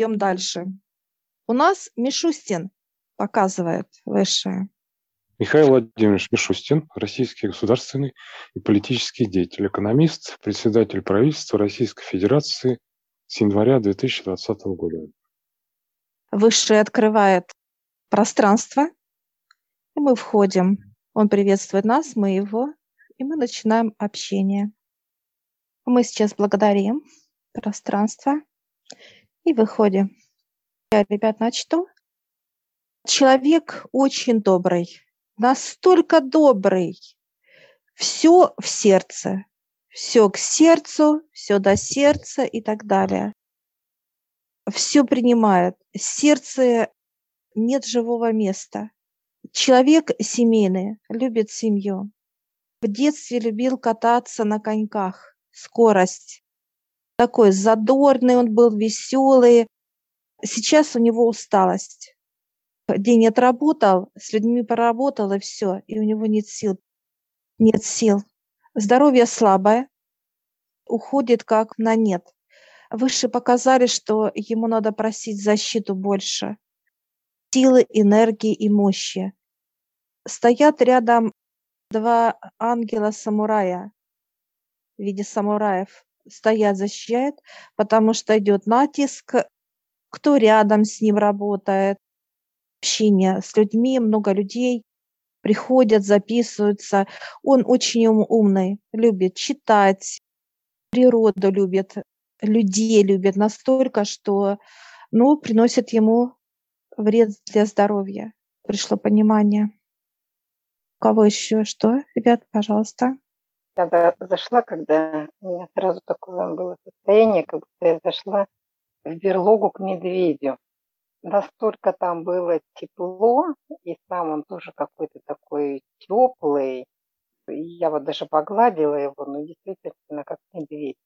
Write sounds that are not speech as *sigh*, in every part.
Идем дальше. У нас Мишустин показывает высшее. Михаил Владимирович Мишустин, российский государственный и политический деятель, экономист, председатель правительства Российской Федерации с января 2020 года. Высшее открывает пространство, и мы входим. Он приветствует нас, мы его, и мы начинаем общение. Мы сейчас благодарим пространство и выходим. Я, ребят, начну. Человек очень добрый, настолько добрый. Все в сердце, все к сердцу, все до сердца и так далее. Все принимает. Сердце нет живого места. Человек семейный, любит семью. В детстве любил кататься на коньках, скорость. Такой задорный он был, веселый. Сейчас у него усталость. День отработал, с людьми поработал, и все, и у него нет сил. Нет сил. Здоровье слабое, уходит как на нет. Выше показали, что ему надо просить защиту больше силы, энергии и мощи. Стоят рядом два ангела-самурая в виде самураев. Стоят, защищают, потому что идет натиск, кто рядом с ним работает, общение с людьми, много людей приходят, записываются. Он очень умный, любит читать, природу любит, людей любит настолько, что ну, приносит ему вред для здоровья. Пришло понимание. У кого еще что? Ребят, пожалуйста. Я зашла, когда у меня сразу такое было состояние, как будто я зашла в берлогу к медведю. Настолько там было тепло, и сам он тоже какой-то такой теплый. Я вот даже погладила его, но действительно как медведь.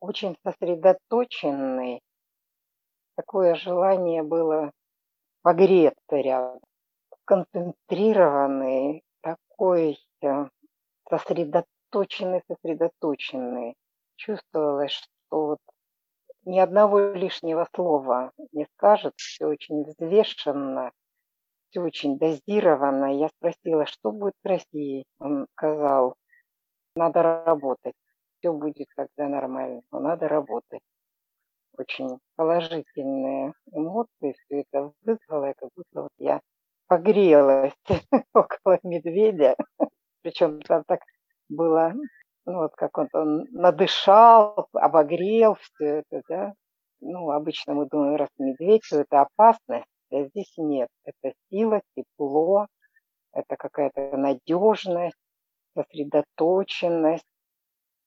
Очень сосредоточенный. Такое желание было погреться рядом, концентрированный, такой э, сосредоточенный, сосредоточенный. Чувствовалось, что вот ни одного лишнего слова не скажет, все очень взвешенно, все очень дозировано. Я спросила, что будет с Россией? Он сказал, надо работать. Все будет когда нормально, но надо работать очень положительные эмоции, все это вызвало, как будто вот я погрелась *laughs* около медведя. Причем там так было, ну вот как он, он надышал, обогрел все это, да. Ну, обычно мы думаем, раз медведь, то это опасность, а здесь нет. Это сила, тепло, это какая-то надежность, сосредоточенность,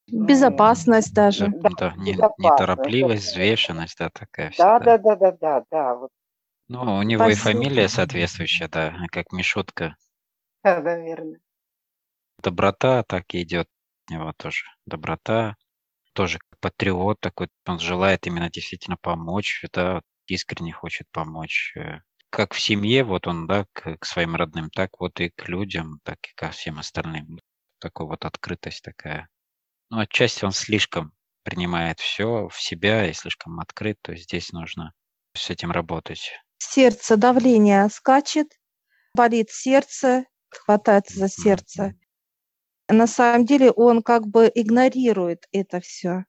Безопасность даже. Да, да не, неторопливость, взвешенность, да, такая вся. Да, да, да, да, да, да. Вот. Ну, у него Спасибо. и фамилия соответствующая, да, как Мишутка. Да, наверное. Доброта так и идет у него тоже. Доброта, тоже патриот такой, он желает именно действительно помочь, да, искренне хочет помочь. Э, как в семье, вот он, да, к, к своим родным, так вот и к людям, так и ко всем остальным. Такой вот открытость такая. Ну, отчасти он слишком принимает все в себя и слишком открыт, то есть здесь нужно с этим работать. Сердце, давление скачет, болит сердце, хватается за сердце. На самом деле он как бы игнорирует это все.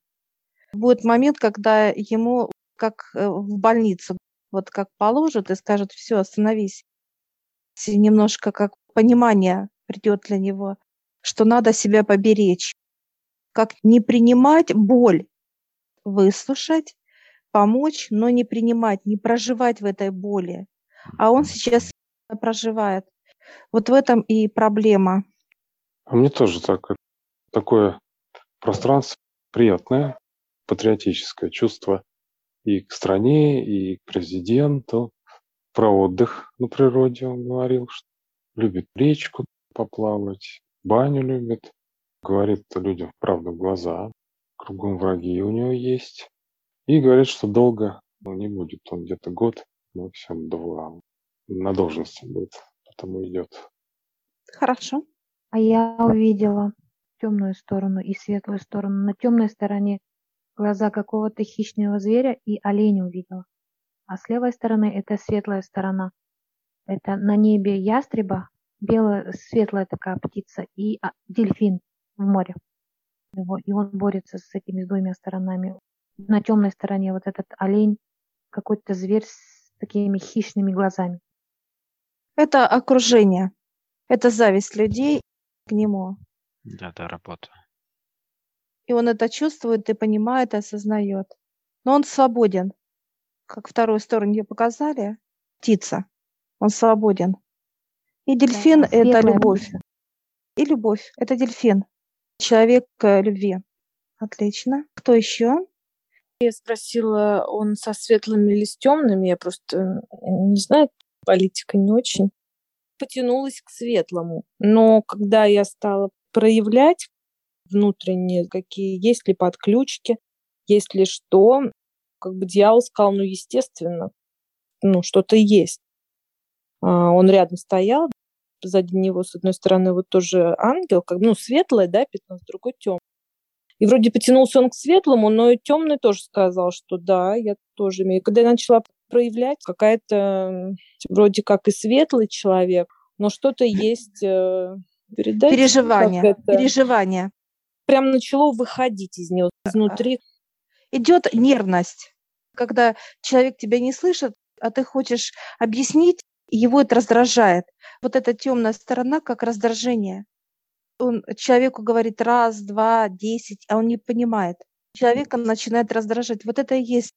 Будет момент, когда ему, как э, в больницу, вот как положат и скажут, все, остановись. Немножко как понимание придет для него, что надо себя поберечь как не принимать боль, выслушать, помочь, но не принимать, не проживать в этой боли. А он сейчас проживает. Вот в этом и проблема. А мне тоже так, такое пространство приятное, патриотическое чувство и к стране, и к президенту. Про отдых на природе он говорил, что любит речку поплавать, баню любит. Говорит людям правду в глаза, кругом враги у него есть. И говорит, что долго ну, не будет, он где-то год, максимум два, на должности будет, потому идет. Хорошо. А я увидела темную сторону и светлую сторону. На темной стороне глаза какого-то хищного зверя и олень увидела. а с левой стороны это светлая сторона. Это на небе ястреба, белая, светлая такая птица и а, дельфин в море. Его, и он борется с этими двумя сторонами. На темной стороне вот этот олень, какой-то зверь с такими хищными глазами. Это окружение. Это зависть людей к нему. Да, да, работа. И он это чувствует и понимает, и осознает. Но он свободен. Как вторую сторону мне показали, птица. Он свободен. И дельфин Да, – это любовь. И любовь – это дельфин. Человек э, любви. Отлично. Кто еще? Я спросила, он со светлыми или с темными, я просто не знаю, политика не очень. Потянулась к светлому. Но когда я стала проявлять внутренние какие, есть ли подключки, есть ли что, как бы дьявол сказал, ну, естественно, ну, что-то есть. А, Он рядом стоял, позади него, с одной стороны, вот тоже ангел, как, ну, светлое, да, пятно, с другой темное. И вроде потянулся он к светлому, но и темный тоже сказал, что да, я тоже имею. Когда я начала проявлять, какая-то вроде как и светлый человек, но что-то есть э, передать. Переживание. Переживание. Прям начало выходить из него изнутри. Идет нервность. Когда человек тебя не слышит, а ты хочешь объяснить, его это раздражает. Вот эта темная сторона как раздражение. Он человеку говорит раз, два, десять, а он не понимает. Человека начинает раздражать. Вот это и есть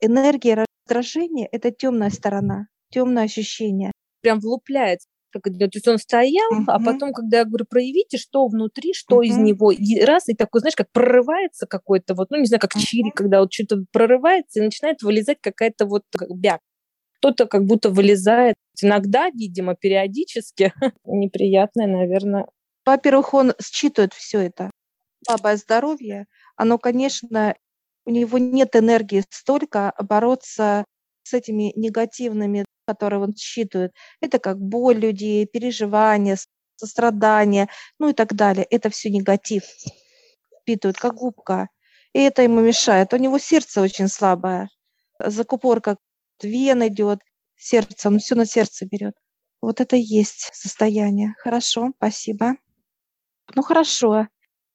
энергия раздражения, это темная сторона, темное ощущение. Прям влупляется. Как. То есть он стоял, а Мгм. потом, когда я говорю, проявите, что внутри, что из Мгм. него, и раз, и такой, знаешь, как прорывается какой-то, вот, ну, не знаю, как Мгм. чири, когда вот что-то прорывается, и начинает вылезать какая-то вот как бяк. Кто-то как будто вылезает. Иногда, видимо, периодически. *laughs* Неприятное, наверное. Во-первых, он считывает все это. Слабое здоровье, оно, конечно, у него нет энергии столько бороться с этими негативными, которые он считывает. Это как боль людей, переживания, сострадание, ну и так далее. Это все негатив. Впитывает, как губка. И это ему мешает. У него сердце очень слабое. Закупорка вен идет, сердце, он все на сердце берет. Вот это есть состояние. Хорошо, спасибо. Ну хорошо.